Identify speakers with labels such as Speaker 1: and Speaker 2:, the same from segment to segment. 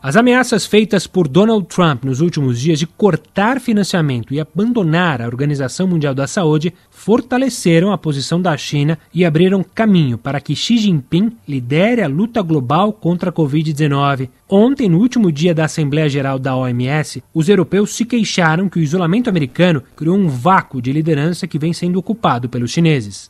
Speaker 1: As ameaças feitas por Donald Trump nos últimos dias de cortar financiamento e abandonar a Organização Mundial da Saúde fortaleceram a posição da China e abriram caminho para que Xi Jinping lidere a luta global contra a Covid-19. Ontem, no último dia da Assembleia Geral da OMS, os europeus se queixaram que o isolamento americano criou um vácuo de liderança que vem sendo ocupado pelos chineses.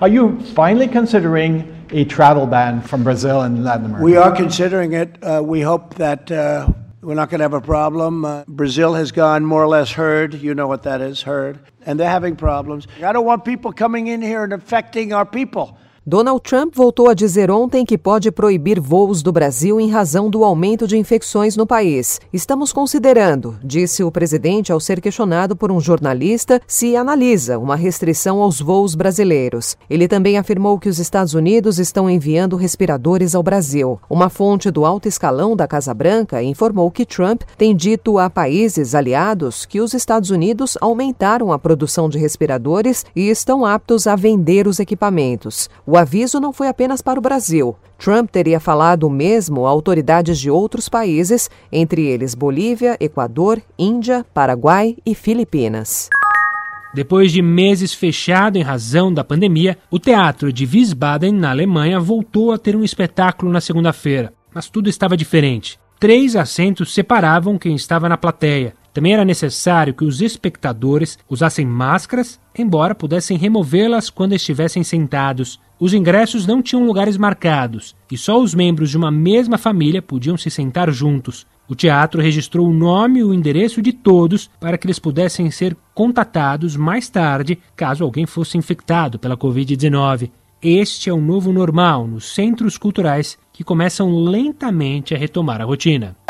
Speaker 2: Are you finally considering a travel ban from Brazil and Latin America?
Speaker 3: We are considering it. Uh, we hope that uh, we're not going to have a problem. Uh, Brazil has gone more or less herd. You know what that is, herd. And they're having problems. I don't want people coming in here and affecting our people.
Speaker 4: Donald Trump voltou a dizer ontem que pode proibir voos do Brasil em razão do aumento de infecções no país. Estamos considerando, disse o presidente ao ser questionado por um jornalista, se analisa uma restrição aos voos brasileiros. Ele também afirmou que os Estados Unidos estão enviando respiradores ao Brasil. Uma fonte do alto escalão da Casa Branca informou que Trump tem dito a países aliados que os Estados Unidos aumentaram a produção de respiradores e estão aptos a vender os equipamentos. Aviso não foi apenas para o Brasil. Trump teria falado o mesmo a autoridades de outros países, entre eles Bolívia, Equador, Índia, Paraguai e Filipinas.
Speaker 1: Depois de meses fechado em razão da pandemia, o teatro de Wiesbaden, na Alemanha, voltou a ter um espetáculo na segunda-feira. Mas tudo estava diferente. Três assentos separavam quem estava na plateia. Também era necessário que os espectadores usassem máscaras, embora pudessem removê-las quando estivessem sentados. Os ingressos não tinham lugares marcados e só os membros de uma mesma família podiam se sentar juntos. O teatro registrou o nome e o endereço de todos para que eles pudessem ser contatados mais tarde caso alguém fosse infectado pela Covid-19. Este é o novo normal nos centros culturais que começam lentamente a retomar a rotina.